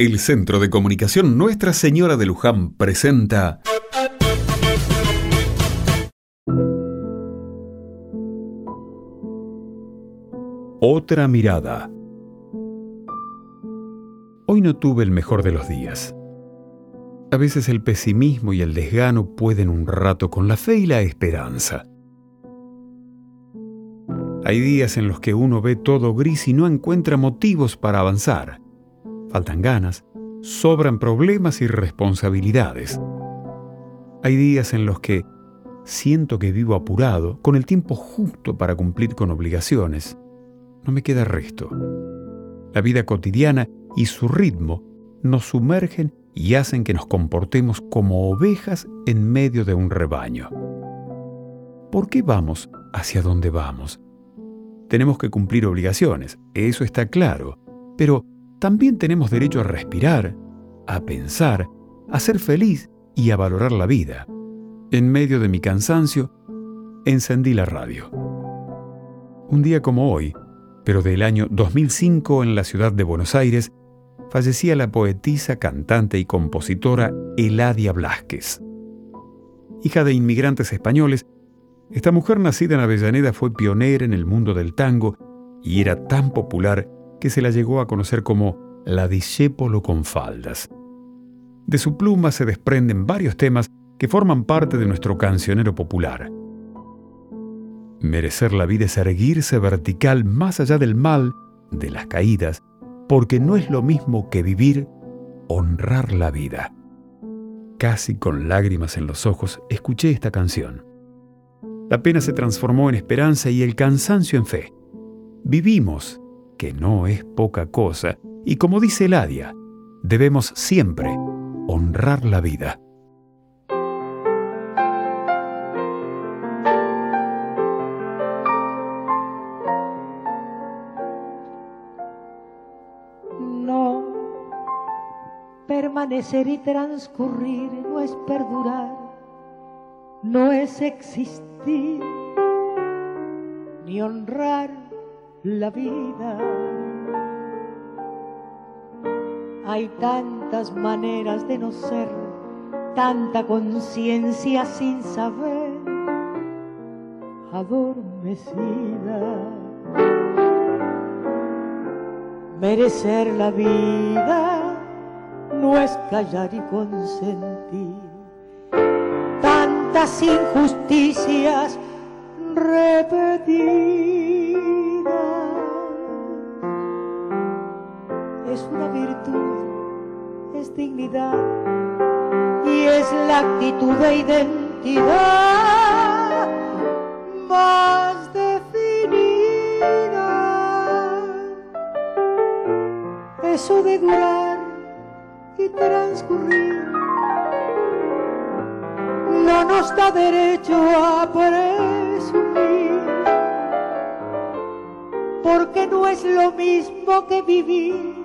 El Centro de Comunicación Nuestra Señora de Luján presenta Otra mirada. Hoy no tuve el mejor de los días. A veces el pesimismo y el desgano pueden un rato con la fe y la esperanza. Hay días en los que uno ve todo gris y no encuentra motivos para avanzar faltan ganas, sobran problemas y responsabilidades. Hay días en los que siento que vivo apurado, con el tiempo justo para cumplir con obligaciones. No me queda resto. La vida cotidiana y su ritmo nos sumergen y hacen que nos comportemos como ovejas en medio de un rebaño. ¿Por qué vamos hacia donde vamos? Tenemos que cumplir obligaciones, eso está claro, pero también tenemos derecho a respirar, a pensar, a ser feliz y a valorar la vida. En medio de mi cansancio, encendí la radio. Un día como hoy, pero del año 2005 en la ciudad de Buenos Aires, fallecía la poetisa, cantante y compositora Eladia Blasquez. Hija de inmigrantes españoles, esta mujer nacida en Avellaneda fue pionera en el mundo del tango y era tan popular que se la llegó a conocer como la discépolo con faldas. De su pluma se desprenden varios temas que forman parte de nuestro cancionero popular. Merecer la vida es erguirse vertical más allá del mal, de las caídas, porque no es lo mismo que vivir, honrar la vida. Casi con lágrimas en los ojos escuché esta canción. La pena se transformó en esperanza y el cansancio en fe. Vivimos que no es poca cosa, y como dice Ladia, debemos siempre honrar la vida. No, permanecer y transcurrir no es perdurar, no es existir, ni honrar la vida. Hay tantas maneras de no ser, tanta conciencia sin saber, adormecida. Merecer la vida no es callar y consentir tantas injusticias repetir. Es una virtud, es dignidad y es la actitud de identidad más definida. Eso de durar y transcurrir no nos da derecho a presumir, porque no es lo mismo que vivir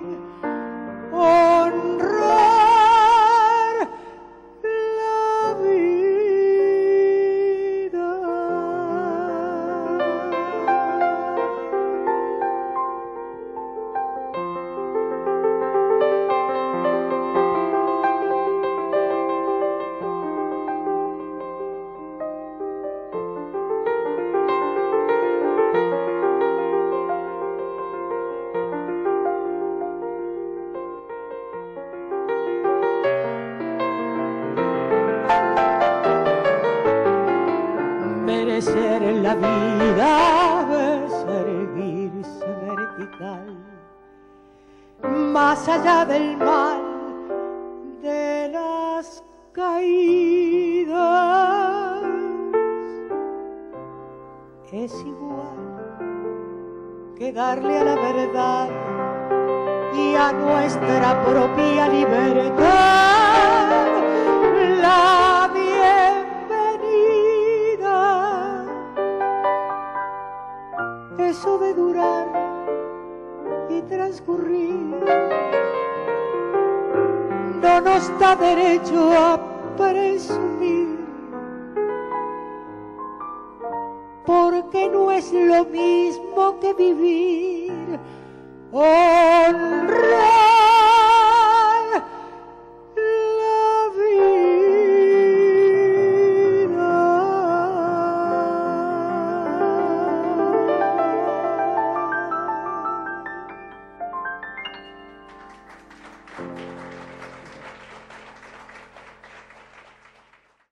la vida es erguirse vertical, más allá del mal de las caídas. Es igual que darle a la verdad y a nuestra propia libertad eso de durar y transcurrir no nos da derecho a presumir, porque no es lo mismo que vivir honrar.